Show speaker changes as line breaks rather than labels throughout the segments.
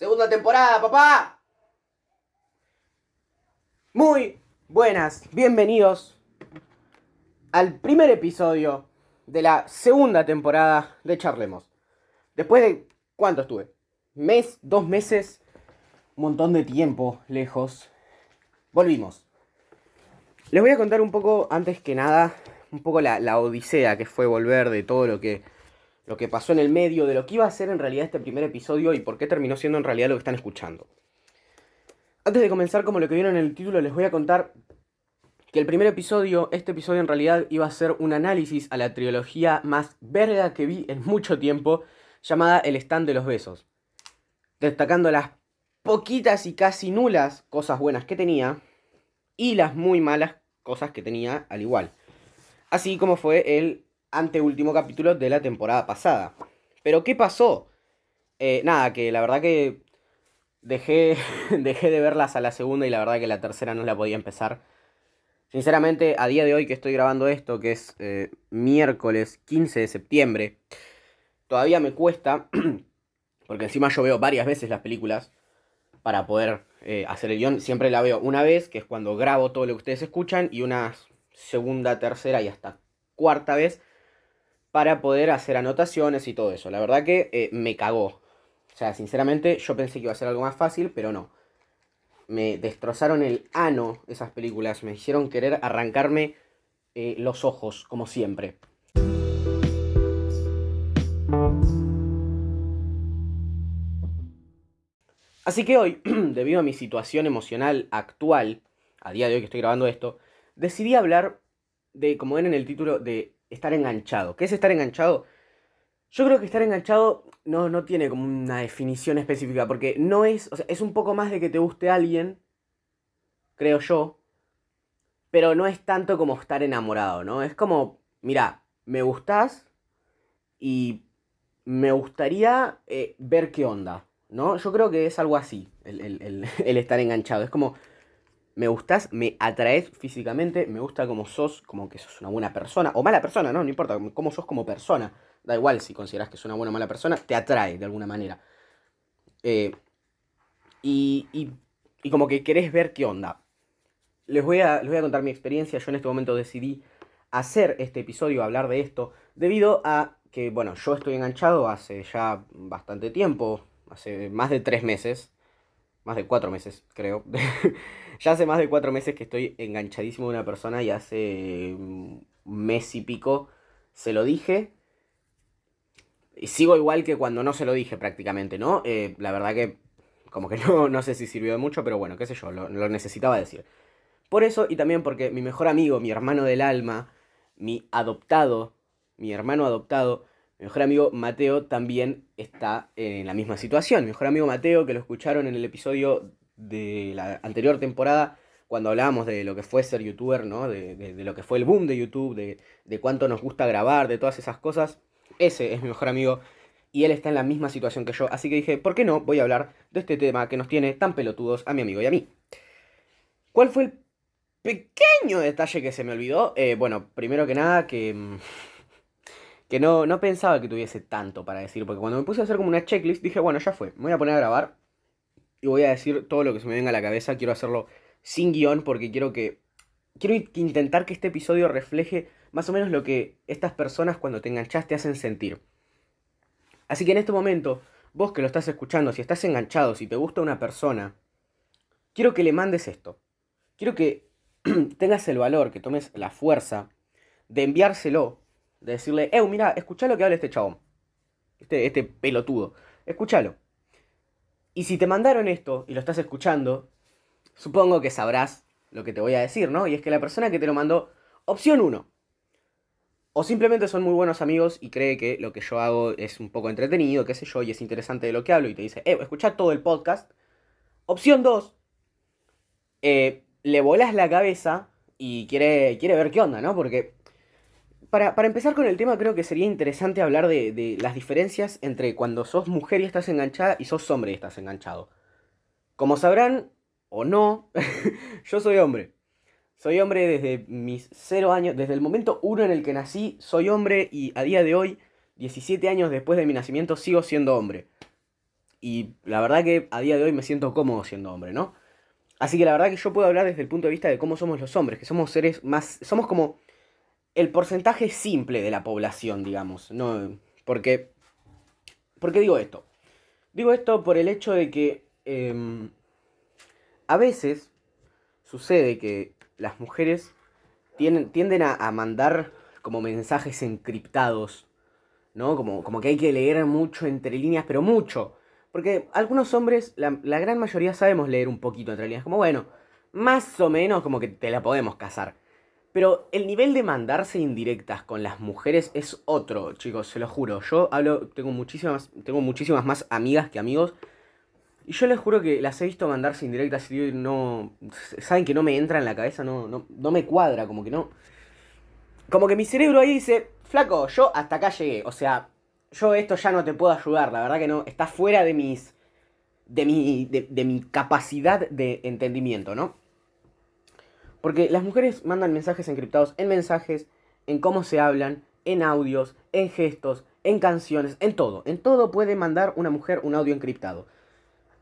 Segunda temporada, papá. Muy buenas, bienvenidos al primer episodio de la segunda temporada de Charlemos. Después de... ¿Cuánto estuve? ¿Mes? ¿Dos meses? Un montón de tiempo lejos. Volvimos. Les voy a contar un poco, antes que nada, un poco la, la odisea que fue volver de todo lo que lo que pasó en el medio, de lo que iba a ser en realidad este primer episodio y por qué terminó siendo en realidad lo que están escuchando. Antes de comenzar, como lo que vieron en el título, les voy a contar que el primer episodio, este episodio en realidad iba a ser un análisis a la trilogía más verga que vi en mucho tiempo, llamada El stand de los besos. Destacando las poquitas y casi nulas cosas buenas que tenía y las muy malas cosas que tenía al igual. Así como fue el anteúltimo capítulo de la temporada pasada. Pero ¿qué pasó? Eh, nada, que la verdad que dejé, dejé de verlas a la segunda y la verdad que la tercera no la podía empezar. Sinceramente, a día de hoy que estoy grabando esto, que es eh, miércoles 15 de septiembre, todavía me cuesta, porque encima yo veo varias veces las películas para poder eh, hacer el guion. Siempre la veo una vez, que es cuando grabo todo lo que ustedes escuchan, y una segunda, tercera y hasta cuarta vez para poder hacer anotaciones y todo eso. La verdad que eh, me cagó. O sea, sinceramente yo pensé que iba a ser algo más fácil, pero no. Me destrozaron el ano esas películas. Me hicieron querer arrancarme eh, los ojos, como siempre. Así que hoy, debido a mi situación emocional actual, a día de hoy que estoy grabando esto, decidí hablar de, como ven en el título, de estar enganchado. ¿Qué es estar enganchado? Yo creo que estar enganchado no, no tiene como una definición específica, porque no es, o sea, es un poco más de que te guste alguien, creo yo, pero no es tanto como estar enamorado, ¿no? Es como, mira, me gustás y me gustaría eh, ver qué onda, ¿no? Yo creo que es algo así, el, el estar enganchado. Es como, me gustas, me atraes físicamente, me gusta como sos, como que sos una buena persona, o mala persona, no, no importa, cómo sos como persona. Da igual si consideras que sos una buena o mala persona, te atrae de alguna manera. Eh, y, y, y, como que querés ver qué onda. Les voy, a, les voy a contar mi experiencia. Yo en este momento decidí hacer este episodio, hablar de esto, debido a que, bueno, yo estoy enganchado hace ya bastante tiempo, hace más de tres meses, más de cuatro meses, creo. ya hace más de cuatro meses que estoy enganchadísimo de una persona y hace un mes y pico se lo dije. Y sigo igual que cuando no se lo dije prácticamente, ¿no? Eh, la verdad que como que no, no sé si sirvió de mucho, pero bueno, qué sé yo, lo necesitaba decir. Por eso y también porque mi mejor amigo, mi hermano del alma, mi adoptado, mi hermano adoptado, mi mejor amigo Mateo también está en la misma situación. Mi mejor amigo Mateo, que lo escucharon en el episodio de la anterior temporada, cuando hablábamos de lo que fue ser youtuber, ¿no? De, lo que fue el boom de YouTube, de, de, cuánto nos gusta grabar, de todas esas cosas. Ese es mi mejor amigo y él está en la misma situación que yo. Así que dije, ¿por qué no? Voy a hablar de este tema que nos tiene tan pelotudos a mi amigo y a mí. ¿Cuál fue el pequeño detalle que se me olvidó? Eh, bueno, primero que nada, que, mm, que no, no pensaba que tuviese tanto para decir, porque cuando me puse a hacer como una checklist, dije, bueno, ya fue, me voy a poner a grabar y voy a decir todo lo que se me venga a la cabeza. Quiero hacerlo sin guion porque quiero que. Quiero intentar que este episodio refleje más o menos lo que estas personas cuando te enganchas te hacen sentir. Así que en este momento, vos que lo estás escuchando, si estás enganchado, si te gusta una persona, quiero que le mandes esto. Quiero que tengas el valor, que tomes la fuerza de enviárselo, de decirle, eh, mira, escucha lo que habla este chabón. Este, este pelotudo. Escúchalo. Y si te mandaron esto y lo estás escuchando, supongo que sabrás lo que te voy a decir, ¿no? Y es que la persona que te lo mandó, opción 1. O simplemente son muy buenos amigos y cree que lo que yo hago es un poco entretenido, qué sé yo, y es interesante de lo que hablo y te dice, eh, escucha todo el podcast. Opción 2. Eh, le volas la cabeza y quiere, quiere ver qué onda, ¿no? Porque para, para, empezar con el tema, creo que sería interesante hablar de, de, las diferencias entre cuando sos mujer y estás enganchada y sos hombre y estás enganchado. Como sabrán, o no, yo soy hombre. Soy hombre desde mis cero años, desde el momento uno en el que nací, soy hombre y a día de hoy, 17 años después de mi nacimiento, sigo siendo hombre. Y la verdad que a día de hoy me siento cómodo siendo hombre, ¿no? Así que la verdad que yo puedo hablar desde el punto de vista de cómo somos los hombres, que somos seres más... Somos como el porcentaje simple de la población, digamos. ¿no? Porque... ¿Por qué digo esto? Digo esto por el hecho de que em, a veces sucede que las mujeres tienden a, mandar como mensajes encriptados, ¿no? Como, como que hay que leer mucho entre líneas, pero mucho. Porque algunos hombres, la, gran mayoría sabemos leer un poquito entre líneas. Como bueno, más o menos como que te la podemos casar. Pero el nivel de mandarse indirectas con las mujeres es otro, chicos, se lo juro. Yo hablo, tengo muchísimas, tengo muchísimas más amigas que amigos. Y yo les juro que las he visto mandarse indirectas y no. Saben que no me entra en la cabeza, no, no, no me cuadra, como que no. Como que mi cerebro ahí dice, flaco, yo hasta acá llegué. O sea, yo esto ya no te puedo ayudar, la verdad que no, está fuera de mis, de mi, de, mi capacidad de entendimiento, ¿no? Porque las mujeres mandan mensajes encriptados en mensajes, en cómo se hablan, en audios, en gestos, en canciones, en todo. En todo puede mandar una mujer un audio encriptado.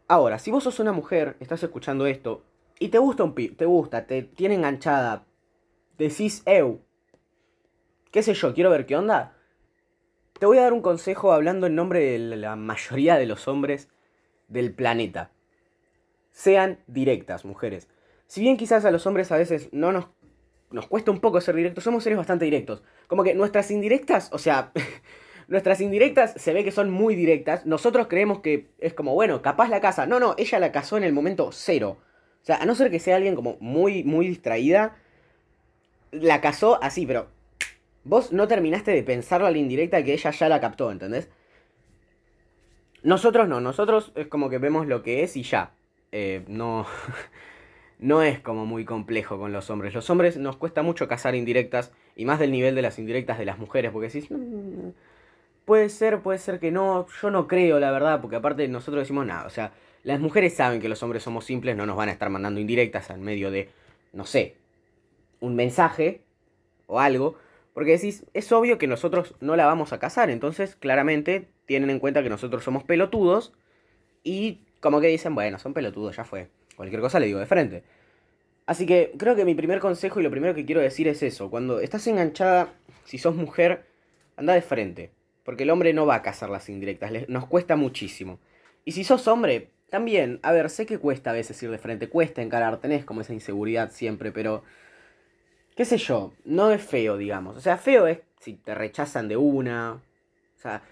Ahora, si vos sos una mujer, estás escuchando esto, y te gusta un pi te gusta, te tiene enganchada, decís, eu, qué sé yo, quiero ver qué onda, te voy a dar un consejo hablando en nombre de la mayoría de los hombres del planeta. Sean directas, mujeres. Si bien quizás a los hombres a veces no nos, nos cuesta un poco ser directos, somos seres bastante directos. Como que nuestras indirectas, o sea, nuestras indirectas se ve que son muy directas. Nosotros creemos que es como, bueno, capaz la casa. No, no, ella la casó en el momento cero. O sea, a no ser que sea alguien como muy, muy distraída, la casó así, pero Vos no terminaste de pensarlo a la indirecta que ella ya la captó, ¿entendés? Nosotros no, nosotros es como que vemos lo que es y ya. Eh, no, no es como muy complejo con los hombres. Los hombres nos cuesta mucho cazar indirectas y más del nivel de las indirectas de las mujeres, porque decís, mm, puede ser, puede ser que no, yo no creo la verdad, porque aparte nosotros decimos nada, o sea, las mujeres saben que los hombres somos simples, no nos van a estar mandando indirectas en medio de, no sé, un mensaje o algo, porque decís, es obvio que nosotros no la vamos a casar, entonces claramente tienen en cuenta que nosotros somos pelotudos y como que dicen, bueno, son pelotudos, ya fue. Cualquier cosa le digo de frente. Así que creo que mi primer consejo y lo primero que quiero decir es eso. Cuando estás enganchada, si sos mujer, anda de frente. Porque el hombre no va a casar las indirectas, nos cuesta muchísimo. Y si sos hombre, también, a ver, sé que cuesta a veces ir de frente, cuesta encarar, tenés como esa inseguridad siempre, pero qué sé yo, no es feo, digamos. O sea, feo es si te rechazan de una. O sea,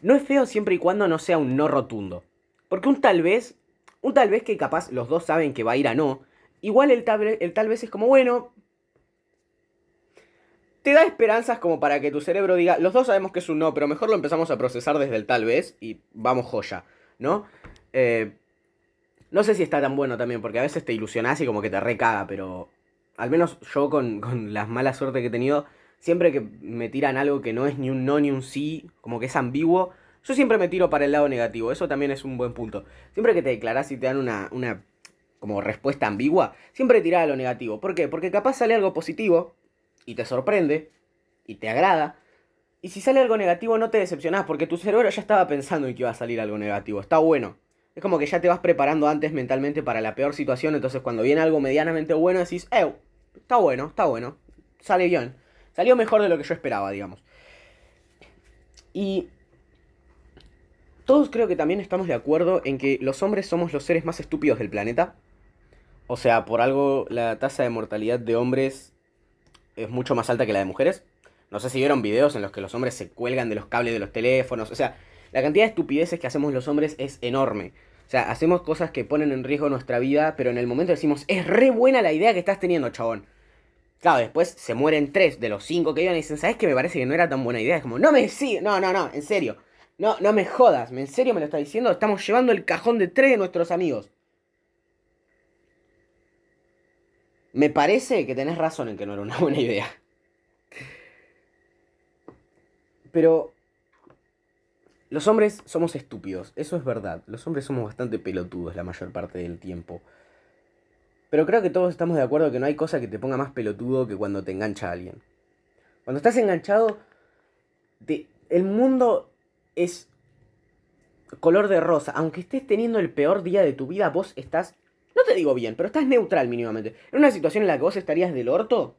no es feo siempre y cuando no sea un no rotundo. Porque un tal vez, un tal vez que capaz los dos saben que va a ir a no, igual el tal, el tal vez es como, bueno, te da esperanzas como para que tu cerebro diga, los dos sabemos que es un no, pero mejor lo empezamos a procesar desde el tal vez y vamos joya, ¿no? Eh, no sé si está tan bueno también, porque a veces te ilusionás y como que te recaga, pero al menos yo con, con la mala suerte que he tenido, siempre que me tiran algo que no es ni un no ni un sí, como que es ambiguo, yo siempre me tiro para el lado negativo. Eso también es un buen punto. Siempre que te declaras y te dan una, una como respuesta ambigua, siempre tira a lo negativo. ¿Por qué? Porque capaz sale algo positivo y te sorprende y te agrada. Y si sale algo negativo no te decepcionás porque tu cerebro ya estaba pensando en que iba a salir algo negativo. Está bueno. Es como que ya te vas preparando antes mentalmente para la peor situación, entonces cuando viene algo medianamente bueno decís, eh, está bueno, está bueno, sale bien. Salió mejor de lo que yo esperaba, digamos. Y todos creo que también estamos de acuerdo en que los hombres somos los seres más estúpidos del planeta. O sea, por algo la tasa de mortalidad de hombres es mucho más alta que la de mujeres. No sé si vieron videos en los que los hombres se cuelgan de los cables de los teléfonos. O sea, la cantidad de estupideces que hacemos los hombres es enorme. O sea, hacemos cosas que ponen en riesgo nuestra vida, pero en el momento decimos, es re buena la idea que estás teniendo, chabón. Claro, después se mueren tres de los cinco que iban y dicen, ¿sabes qué? Me parece que no era tan buena idea. Es como, no me sí, no, no, no, en serio. No, no me jodas, ¿en serio me lo estás diciendo? Estamos llevando el cajón de tres de nuestros amigos. Me parece que tenés razón en que no era una buena idea. Pero los hombres somos estúpidos, eso es verdad. Los hombres somos bastante pelotudos la mayor parte del tiempo. Pero creo que todos estamos de acuerdo que no hay cosa que te ponga más pelotudo que cuando te engancha alguien. Cuando estás enganchado, el mundo es color de rosa. Aunque estés teniendo el peor día de tu vida, vos estás, no te digo bien, pero estás neutral mínimamente. En una situación en la que vos estarías del orto.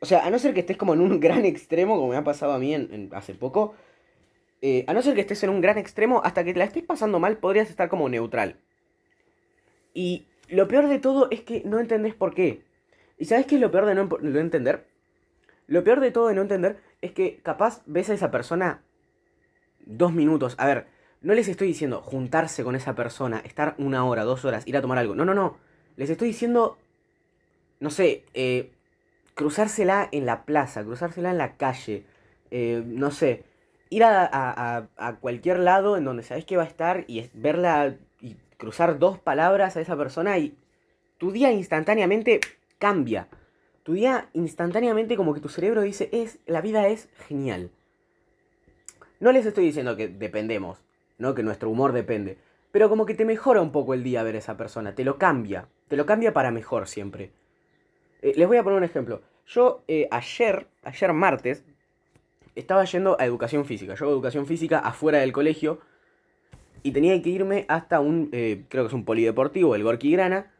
O sea, a no ser que estés como en un gran extremo, como me ha pasado a mí en, hace poco. Eh, a no ser que estés en un gran extremo, hasta que la estés pasando mal, podrías estar como neutral. Y lo peor de todo es que no entendés por qué. ¿Y sabes qué es lo peor de no entender? Lo peor de todo de no entender es que capaz ves a esa persona dos minutos. A ver, no les estoy diciendo juntarse con esa persona, estar una hora, dos horas, ir a tomar algo. No, no, no. Les estoy diciendo, no sé, eh, cruzársela en la plaza, cruzársela en la calle. Eh, no sé, ir a, a, a, cualquier lado en donde sabes que va a estar y verla y cruzar dos palabras a esa persona y tu día instantáneamente cambia. Tu día instantáneamente como que tu cerebro dice, es, la vida es genial. No les estoy diciendo que dependemos, ¿no? Que nuestro humor depende. Pero como que te mejora un poco el día ver a esa persona, te lo cambia, te lo cambia para mejor siempre. Eh, les voy a poner un ejemplo. Yo eh, ayer, ayer martes, estaba yendo a educación física. Yo hago educación física afuera del colegio y tenía que irme hasta un, eh, creo que es un polideportivo, el Gorky Grana.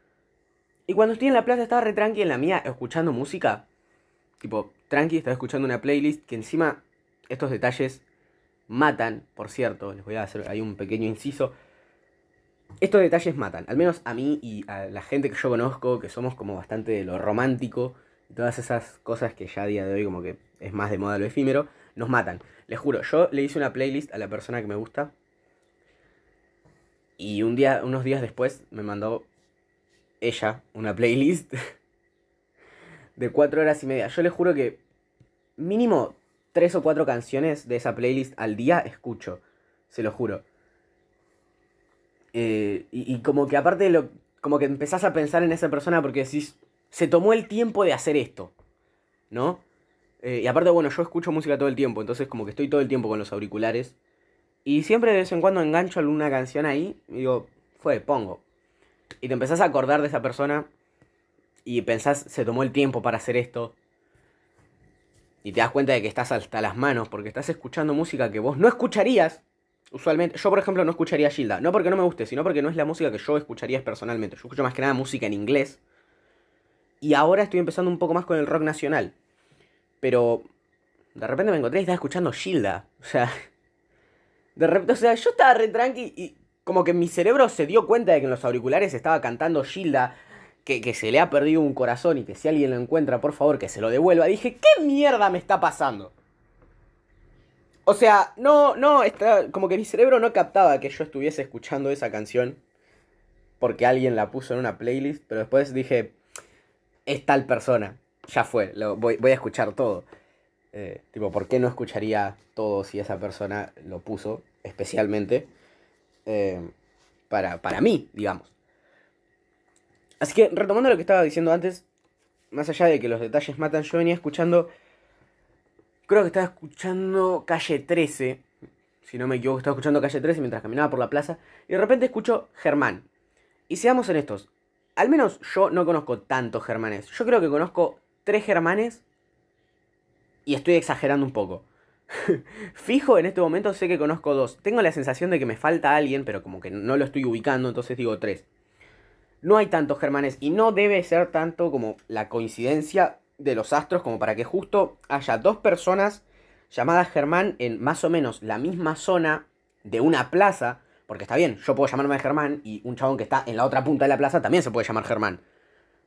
Y cuando estoy en la plaza estaba re tranqui en la mía escuchando música. Tipo, tranqui, estaba escuchando una playlist que encima estos detalles matan, por cierto, les voy a hacer ahí un pequeño inciso. Estos detalles matan, al menos a mí y a la gente que yo conozco, que somos como bastante de lo romántico, y todas esas cosas que ya a día de hoy como que es más de moda lo efímero, nos matan. Les juro, yo le hice una playlist a la persona que me gusta. Y un día, unos días después me mandó ella una playlist de cuatro horas y media. Yo les juro que mínimo tres o cuatro canciones de esa playlist al día escucho, se lo juro. Eh, y, como que aparte lo, como que empezás a pensar en esa persona porque decís, se tomó el tiempo de hacer esto, ¿no? Eh, y aparte, bueno, yo escucho música todo el tiempo, entonces como que estoy todo el tiempo con los auriculares. Y siempre de vez en cuando engancho alguna canción ahí y digo, fue, pongo. Y te empezás a acordar de esa persona y pensás, se tomó el tiempo para hacer esto y te das cuenta de que estás hasta las manos porque estás escuchando música que vos no escucharías usualmente. Yo, por ejemplo, no escucharía Gilda. No porque no me guste, sino porque no es la música que yo escucharía personalmente. Yo escucho más que nada música en inglés. Y ahora estoy empezando un poco más con el rock nacional. Pero de repente me encontré y estaba escuchando Gilda. O sea, de repente, o sea, yo estaba re tranqui y como que mi cerebro se dio cuenta de que en los auriculares estaba cantando Gilda que, se le ha perdido un corazón y que si alguien lo encuentra, por favor, que se lo devuelva. Dije, ¿qué mierda me está pasando? O sea, no, no, está, como que mi cerebro no captaba que yo estuviese escuchando esa canción porque alguien la puso en una playlist, pero después dije, es tal persona, ya fue, lo, voy, voy, a escuchar todo. Eh, tipo, ¿por qué no escucharía todo si esa persona lo puso especialmente eh, para, para mí, digamos? Así que, retomando lo que estaba diciendo antes, más allá de que los detalles matan, yo venía escuchando. Creo que estaba escuchando calle 13. Si no me equivoco, estaba escuchando calle 13 mientras caminaba por la plaza. Y de repente escucho Germán. Y seamos honestos. Al menos yo no conozco tantos Germanes. Yo creo que conozco tres Germanes. Y estoy exagerando un poco. Fijo, en este momento sé que conozco dos. Tengo la sensación de que me falta alguien, pero como que no lo estoy ubicando, entonces digo tres no hay tantos Germanes y no debe ser tanto como la coincidencia de los astros como para que justo haya dos personas llamadas Germán en más o menos la misma zona de una plaza, porque está bien, yo puedo llamarme Germán y un chabón que está en la otra punta de la plaza también se puede llamar Germán.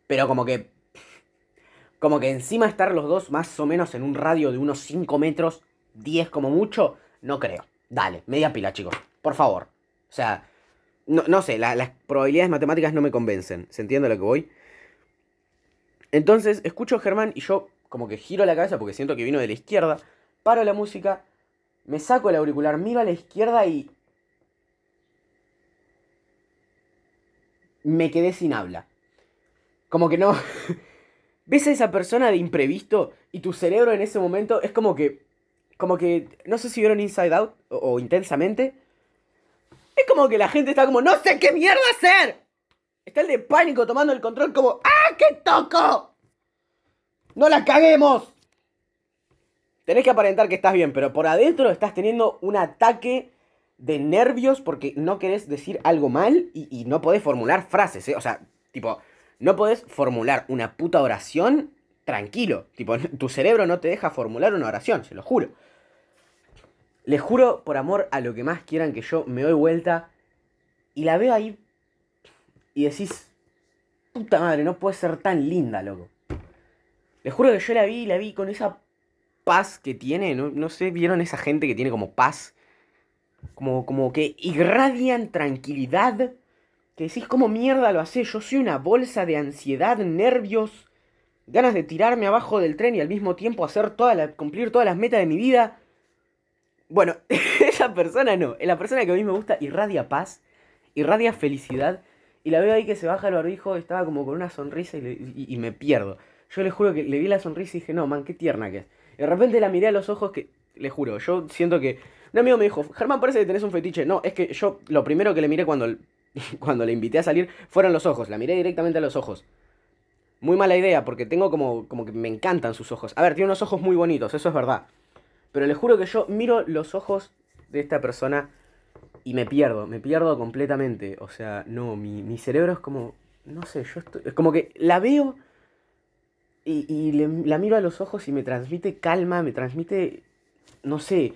Pero como que como que encima estar los dos más o menos en un radio de unos 5 metros, 10 como mucho, no creo. Dale, media pila, chicos. Por favor. O sea, no, no sé, las probabilidades matemáticas no me convencen. ¿Se entiende lo que voy? Entonces, escucho a Germán y yo como que giro la cabeza porque siento que vino de la izquierda. Paro la música, me saco el auricular, miro a la izquierda y... Me quedé sin habla. Como que no... ¿Ves a esa persona de imprevisto y tu cerebro en ese momento es como que... Como que... No sé si vieron Inside Out o intensamente que la gente está como, no sé qué mierda hacer. Está el de pánico tomando el control como, ¡ah, qué toco! No la caguemos. Tenés que aparentar que estás bien, pero por adentro estás teniendo un ataque de nervios porque no querés decir algo mal y, no podés formular frases, ¿eh? O sea, tipo, no podés formular una puta oración tranquilo. Tipo, tu cerebro no te deja formular una oración, se lo juro. Les juro por amor a lo que más quieran que yo me doy vuelta y la veo ahí y decís, puta madre, no puede ser tan linda, loco. Les juro que yo la vi, la vi con esa paz que tiene, no, no sé, ¿vieron esa gente que tiene como paz? Como, como que irradian tranquilidad. Que decís, ¿cómo mierda lo hace? Yo soy una bolsa de ansiedad, nervios, ganas de tirarme abajo del tren y al mismo tiempo hacer toda la, cumplir todas las metas de mi vida. Bueno, esa persona no. La persona que a mí me gusta irradia paz, irradia felicidad. Y la veo ahí que se baja el barbijo, estaba como con una sonrisa y, me pierdo. Yo le juro que le vi la sonrisa y dije, no, man, qué tierna que es. Y de repente la miré a los ojos que, le juro, yo siento que... Un amigo me dijo, Germán, parece que tenés un fetiche. No, es que yo lo primero que le miré cuando, cuando le invité a salir fueron los ojos. La miré directamente a los ojos. Muy mala idea, porque tengo como, como que me encantan sus ojos. A ver, tiene unos ojos muy bonitos, eso es verdad. Pero les juro que yo miro los ojos de esta persona y me pierdo, me pierdo completamente. O sea, no, mi, cerebro es como, no sé, yo estoy, es como que la veo y, la miro a los ojos y me transmite calma, me transmite, no sé,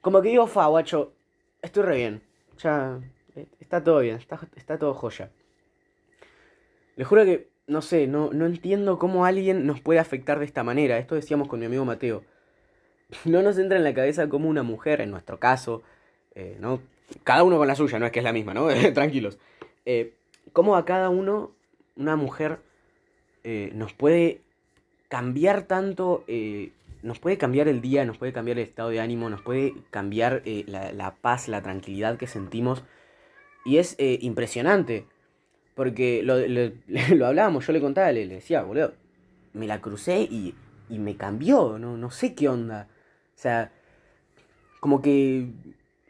como que digo, fa, guacho, estoy re bien. Ya, eh, está todo bien, está, está todo joya. Les juro que, no sé, no, no entiendo cómo alguien nos puede afectar de esta manera. Esto decíamos con mi amigo Mateo no nos entra en la cabeza como una mujer, en nuestro caso, eh, ¿no? Cada uno con la suya, no es que es la misma, ¿no? Tranquilos. Eh, cómo a cada uno, una mujer, eh, nos puede cambiar tanto, nos puede cambiar el día, nos puede cambiar el estado de ánimo, nos puede cambiar la, paz, la tranquilidad que sentimos. Y es impresionante, porque lo, lo, hablábamos, yo le contaba, le, le decía, boludo, me la crucé y, y me cambió, no, no sé qué onda. O sea, como que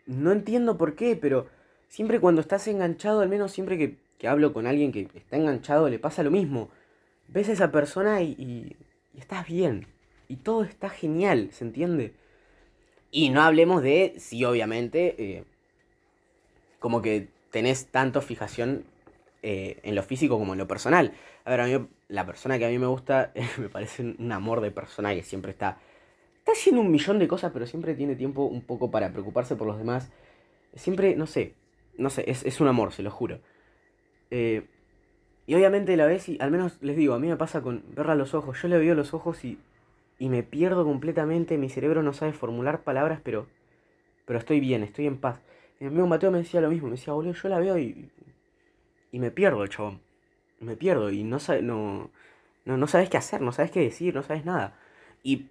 no entiendo por qué, pero siempre cuando estás enganchado, al menos siempre que, hablo con alguien que está enganchado, le pasa lo mismo. Ves a esa persona y, estás bien. Y todo está genial, ¿se entiende? Y no hablemos de si obviamente eh, como que tenés tanto fijación eh, en lo físico como en lo personal. A ver, a mí la persona que a mí me gusta me parece un amor de persona que siempre está está haciendo un millón de cosas, pero siempre tiene tiempo un poco para preocuparse por los demás. Siempre, no sé, no sé, es, un amor, se lo juro. Eh, y obviamente la vez, y al menos les digo, a mí me pasa con verla a los ojos. Yo le veo los ojos y, y me pierdo completamente. Mi cerebro no sabe formular palabras, pero, pero estoy bien, estoy en paz. Mi amigo Mateo me decía lo mismo, me decía, boludo, yo la veo y, y me pierdo, chabón. Me pierdo y no, no, no, no sabes qué hacer, no sabes qué decir, no sabes nada. Y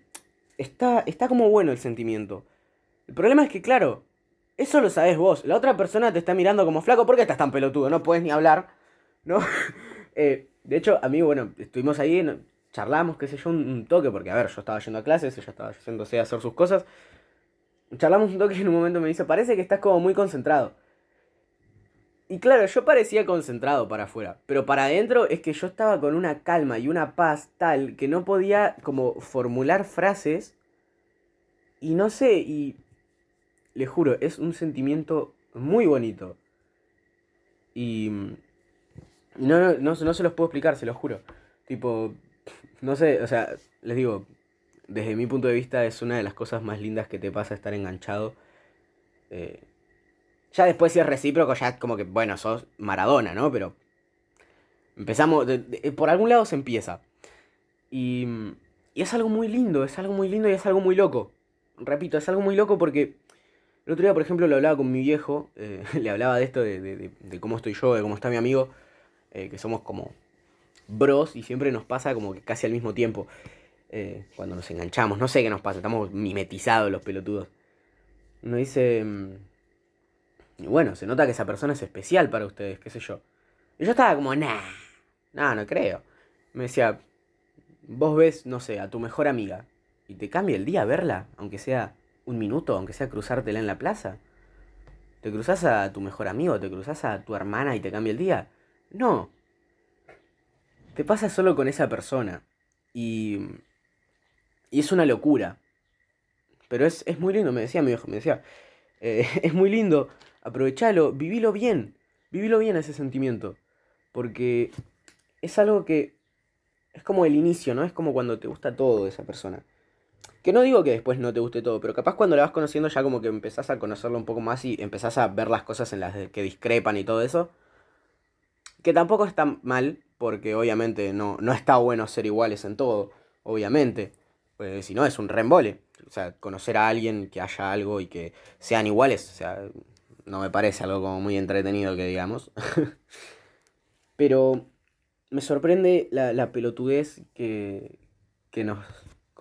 está, está como bueno el sentimiento. El problema es que, claro, eso lo sabes vos. La otra persona te está mirando como flaco, ¿por qué estás tan pelotudo? No puedes ni hablar, ¿no? Eh, de hecho, a mí, bueno, estuvimos ahí, charlamos, qué sé yo, un, toque, porque, a ver, yo estaba yendo a clases, ella estaba yéndose a hacer sus cosas. Charlamos un toque y en un momento me dice, parece que estás como muy concentrado. Y claro, yo parecía concentrado para afuera, pero para adentro es que yo estaba con una calma y una paz tal que no podía como formular frases y no sé, y le juro, es un sentimiento muy bonito. Y no, no, no, no se los puedo explicar, se los juro. Tipo, no sé, o sea, les digo, desde mi punto de vista es una de las cosas más lindas que te pasa estar enganchado. Eh, ya después si es recíproco, ya como que, bueno, sos Maradona, ¿no? Pero empezamos, por algún lado se empieza. Y, y, es algo muy lindo, es algo muy lindo y es algo muy loco. Repito, es algo muy loco porque el otro día, por ejemplo, lo hablaba con mi viejo, eh, le hablaba de esto, de, de, cómo estoy yo, de cómo está mi amigo, eh, que somos como bros y siempre nos pasa como que casi al mismo tiempo. Eh, cuando nos enganchamos, no sé qué nos pasa, estamos mimetizados los pelotudos. Nos dice mm, y bueno, se nota que esa persona es especial para ustedes, qué sé yo. Y yo estaba como, nah, nah, no creo. Me decía, vos ves, no sé, a tu mejor amiga y te cambia el día verla, aunque sea un minuto, aunque sea cruzártela en la plaza. ¿Te cruzas a tu mejor amigo, te cruzas a tu hermana y te cambia el día? No. Te pasa solo con esa persona. Y, y es una locura. Pero es, es muy lindo, me decía mi hijo, me decía, Eh, es muy lindo, aprovechalo, vivilo bien, vivilo bien ese sentimiento, porque es algo que es como el inicio, ¿no? Es como cuando te gusta todo esa persona. Que no digo que después no te guste todo, pero capaz cuando la vas conociendo ya como que empezás a conocerlo un poco más y empezás a ver las cosas en las que discrepan y todo eso. Que tampoco está mal, porque obviamente no, no está bueno ser iguales en todo, obviamente. Pues si no, es un rembole. O sea, conocer a alguien, que haya algo y que sean iguales, o sea, no me parece algo como muy entretenido que digamos. pero me sorprende la, la pelotudez que, que nos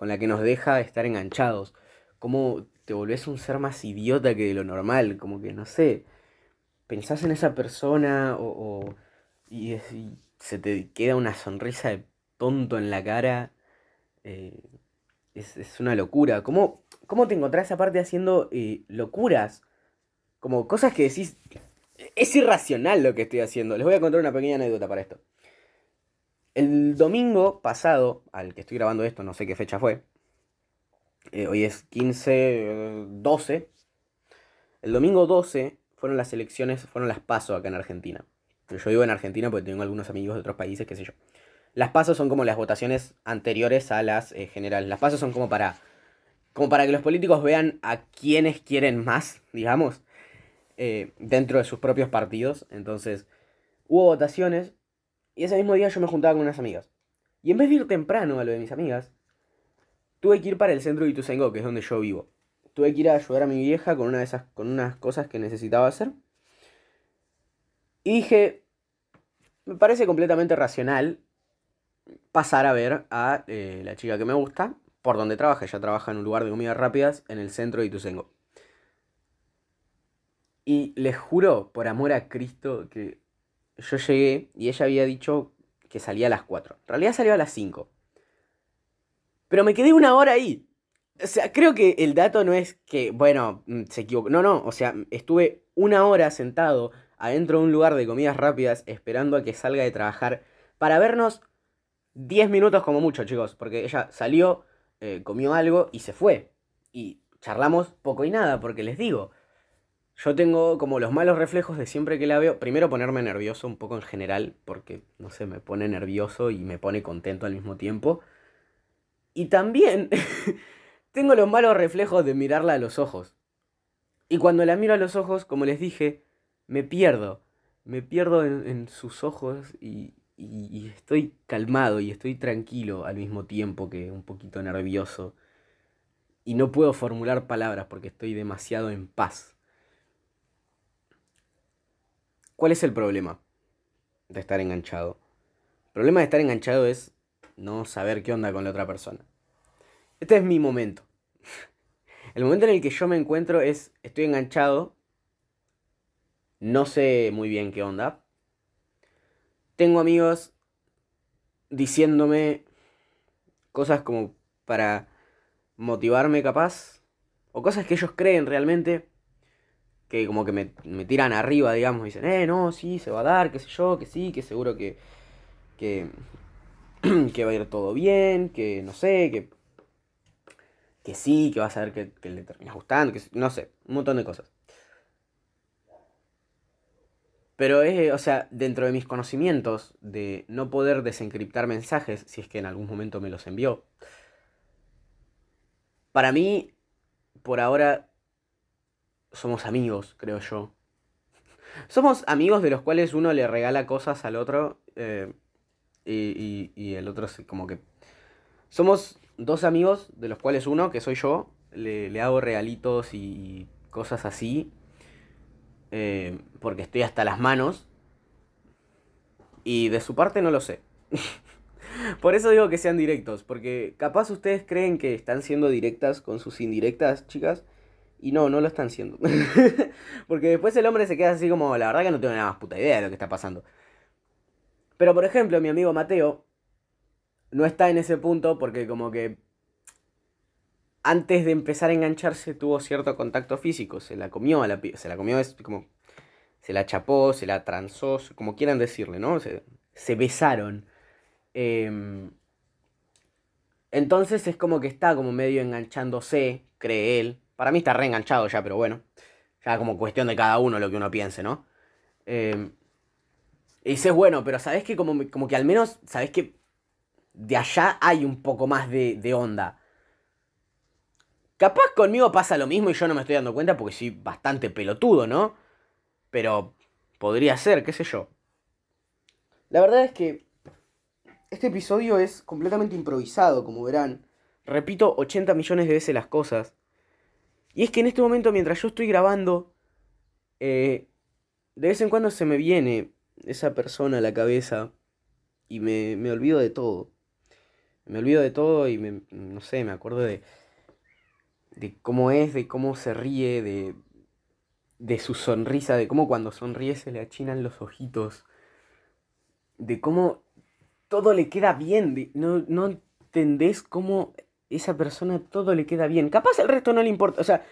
con la que nos deja estar enganchados. Cómo te volvés un ser más idiota que de lo normal, como que no sé, pensás en esa persona o, y, se te queda una sonrisa de tonto en la cara. Eh, es, una locura. ¿Cómo, ¿Cómo te encontrás aparte haciendo eh, locuras? Como cosas que decís, es irracional lo que estoy haciendo. Les voy a contar una pequeña anécdota para esto. El domingo pasado, al que estoy grabando esto, no sé qué fecha fue. Eh, hoy es 15, 12. El domingo 12 fueron las elecciones, fueron las PASO acá en Argentina. Yo vivo en Argentina porque tengo algunos amigos de otros países, qué sé yo. Las PASO son como las votaciones anteriores a las eh, generales. Las PASO son como para, como para que los políticos vean a quienes quieren más, digamos, eh, dentro de sus propios partidos. Entonces, hubo votaciones y ese mismo día yo me juntaba con unas amigas. Y en vez de ir temprano a lo de mis amigas, tuve que ir para el centro de Ituzaingó, que es donde yo vivo. Tuve que ir a ayudar a mi vieja con una de esas, con unas cosas que necesitaba hacer. Y dije, me parece completamente racional pasar a ver a eh, la chica que me gusta, por donde trabaja. Ella trabaja en un lugar de comidas rápidas en el centro de Ituzaingó. Y les juro, por amor a Cristo, que yo llegué y ella había dicho que salía a las 4. En realidad salió a las 5. Pero me quedé una hora ahí. O sea, creo que el dato no es que, bueno, mm, se equivocó. No, no, o sea, estuve una hora sentado adentro de un lugar de comidas rápidas esperando a que salga de trabajar para vernos 10 minutos como mucho, chicos. Porque ella salió, eh, comió algo y se fue. Y charlamos poco y nada, porque les digo, yo tengo como los malos reflejos de siempre que la veo. Primero ponerme nervioso un poco en general, porque no sé, me pone nervioso y me pone contento al mismo tiempo. Y también tengo los malos reflejos de mirarla a los ojos. Y cuando la miro a los ojos, como les dije, me pierdo. Me pierdo en, sus ojos y, y estoy calmado y estoy tranquilo al mismo tiempo que un poquito nervioso. Y no puedo formular palabras porque estoy demasiado en paz. ¿Cuál es el problema de estar enganchado? El problema de estar enganchado es no saber qué onda con la otra persona. Este es mi momento. El momento en el que yo me encuentro es, estoy enganchado, no sé muy bien qué onda. Tengo amigos diciéndome cosas como para motivarme capaz, o cosas que ellos creen realmente, que como que me, tiran arriba, digamos, dicen, eh, no, sí, se va a dar, qué sé yo, que sí, que seguro que, que, que va a ir todo bien, que no sé, que, que sí, que vas a ver que, que le terminas gustando, que no sé, un montón de cosas. Pero es, o sea, dentro de mis conocimientos de no poder desencriptar mensajes, si es que en algún momento me los envió, para mí, por ahora, somos amigos, creo yo. Somos amigos de los cuales uno le regala cosas al otro eh, y, el otro como que... Somos dos amigos de los cuales uno, que soy yo, le, hago regalitos y cosas así. Eh, porque estoy hasta las manos. Y de su parte no lo sé. Por eso digo que sean directos. Porque capaz ustedes creen que están siendo directas con sus indirectas, chicas. Y no, no lo están siendo. Porque después el hombre se queda así como, la verdad que no tengo nada más puta idea de lo que está pasando. Pero por ejemplo, mi amigo Mateo no está en ese punto porque como que antes de empezar a engancharse tuvo cierto contacto físico. Se la comió a la Se la comió, es como... Se la chapó, se la transó, como quieran decirle, ¿no? Se, se besaron. Em, entonces es como que está como medio enganchándose, cree él. Para mí está reenganchado ya, pero bueno. Ya como cuestión de cada uno lo que uno piense, ¿no? Eh, y dices, bueno, pero sabes que como, como que al menos, sabes que de allá hay un poco más de, de onda. Capaz conmigo pasa lo mismo y yo no me estoy dando cuenta porque soy bastante pelotudo, ¿no? Pero podría ser, qué sé yo. La verdad es que este episodio es completamente improvisado, como verán. Repito 80 millones de veces las cosas. Y es que en este momento, mientras yo estoy grabando, eh, de vez en cuando se me viene esa persona a la cabeza y me, me olvido de todo. Me olvido de todo y me, no sé, me acuerdo de, de cómo es, de cómo se ríe, de, de su sonrisa, de cómo cuando sonríe se le achinan los ojitos, de cómo todo le queda bien, no, no entendés cómo esa persona todo le queda bien. Capaz el resto no le importa, o sea,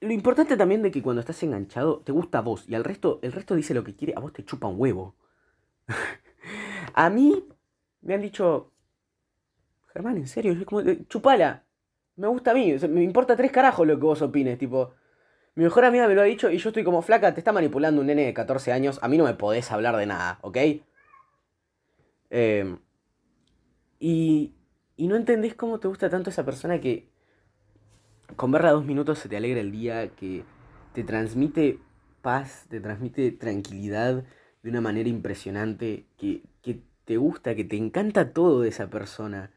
lo importante también de que cuando estás enganchado te gusta a vos y al resto, el resto dice lo que quiere, a vos te chupa un huevo. a mí me han dicho, Germán, en serio, es como, chupala, me gusta a mí, me importa tres carajos lo que vos opines, tipo, mi mejor amiga me lo ha dicho y yo estoy como flaca, te está manipulando un nene de 14 años, a mí no me podés hablar de nada, ¿ok? Eh, y, y no entendés cómo te gusta tanto esa persona que con verla dos minutos se te alegra el día, que te transmite paz, te transmite tranquilidad de una manera impresionante, que, que te gusta, que te encanta todo de esa persona.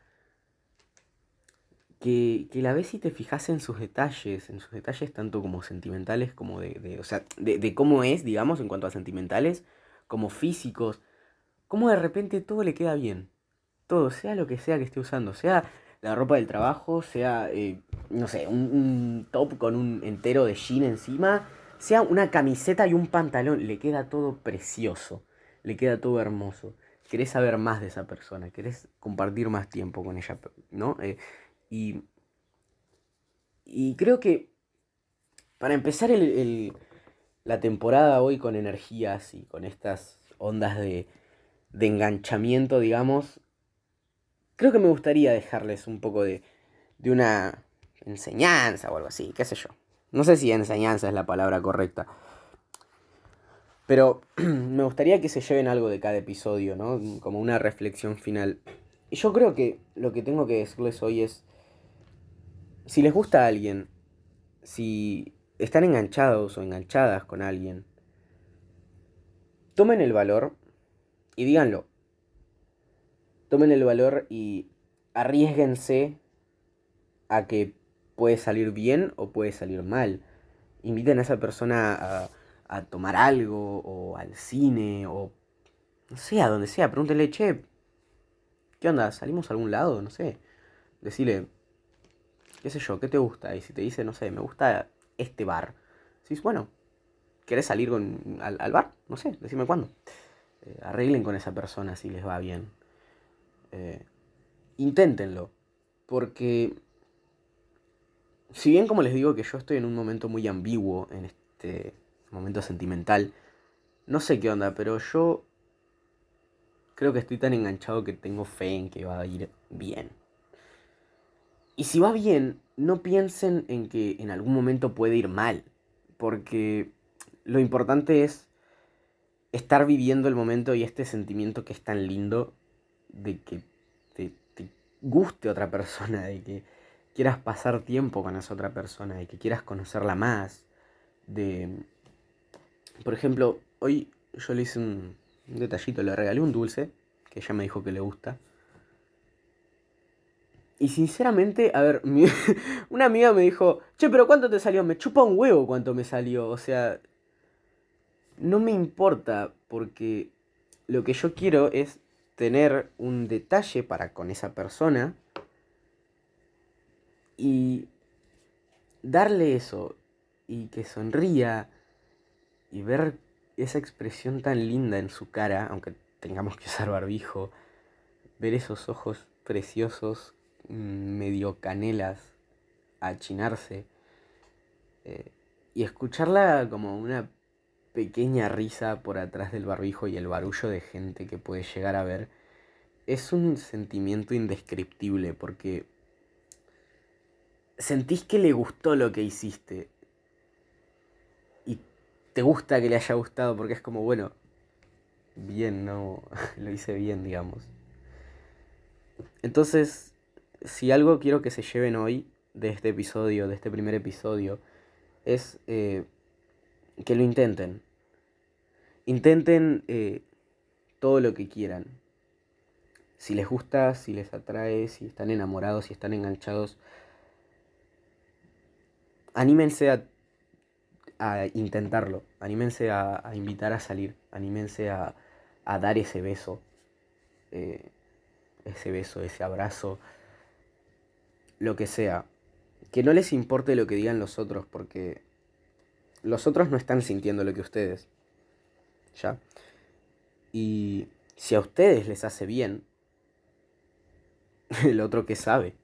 Que, que, la ves y te fijas en sus detalles, en sus detalles tanto como sentimentales como de, de o sea, de, de, cómo es, digamos, en cuanto a sentimentales, como físicos, cómo de repente todo le queda bien, todo, sea lo que sea que esté usando, sea la ropa del trabajo, sea, eh, no sé, un, top con un entero de jean encima, sea una camiseta y un pantalón, le queda todo precioso, le queda todo hermoso. Querés saber más de esa persona, querés compartir más tiempo con ella, ¿no? Eh, y, y creo que para empezar el, el, la temporada hoy con energías y con estas ondas de, de enganchamiento, digamos, creo que me gustaría dejarles un poco de, una enseñanza o algo así, qué sé yo. No sé si enseñanza es la palabra correcta. Pero me gustaría que se lleven algo de cada episodio, ¿no? Como una reflexión final. Y yo creo que lo que tengo que decirles hoy es, si les gusta a alguien, si están enganchados o enganchadas con alguien, tomen el valor y díganlo. Tomen el valor y arriesguense a que puede salir bien o puede salir mal. Inviten a esa persona a, tomar algo o al cine o no sé, a donde sea. Pregúntenle, che, ¿qué onda? ¿Salimos a algún lado? No sé. Decirle, qué sé yo, ¿qué te gusta? Y si te dice, no sé, me gusta este bar. Decís, bueno, ¿querés salir con, al, al bar? No sé, decime cuándo. Eh, arreglen con esa persona si les va bien. Eh, inténtenlo. Porque si bien como les digo que yo estoy en un momento muy ambiguo en este momento sentimental, no sé qué onda, pero yo creo que estoy tan enganchado que tengo fe en que va a ir bien. Y si va bien, no piensen en que en algún momento puede ir mal, porque lo importante es estar viviendo el momento y este sentimiento que es tan lindo de que te, te guste otra persona, de que quieras pasar tiempo con esa otra persona, de que quieras conocerla más, de... Por ejemplo, hoy yo le hice un, detallito, le regalé un dulce, que ella me dijo que le gusta. Y sinceramente, a ver, una amiga me dijo, che, pero ¿cuánto te salió? Me chupa un huevo cuánto me salió. O sea, no me importa porque lo que yo quiero es tener un detalle para con esa persona y darle eso y que sonría y ver esa expresión tan linda en su cara, aunque tengamos que usar barbijo, ver esos ojos preciosos, mm, medio canelas, achinarse, eh, y escucharla como una pequeña risa por atrás del barbijo y el barullo de gente que puede llegar a ver, es un sentimiento indescriptible porque sentís que le gustó lo que hiciste. te gusta que le haya gustado porque es como, bueno, bien, no, lo hice bien, digamos. Entonces, si algo quiero que se lleven hoy de este episodio, de este primer episodio, es eh, que lo intenten. Intenten eh, todo lo que quieran. Si les gusta, si les atrae, si están enamorados, si están enganchados, anímense a, a intentarlo, anímense a, a, invitar a salir, anímense a, a dar ese beso, eh, ese beso, ese abrazo, lo que sea. Que no les importe lo que digan los otros, porque los otros no están sintiendo lo que ustedes. ¿Ya? Y si a ustedes les hace bien, el otro que sabe.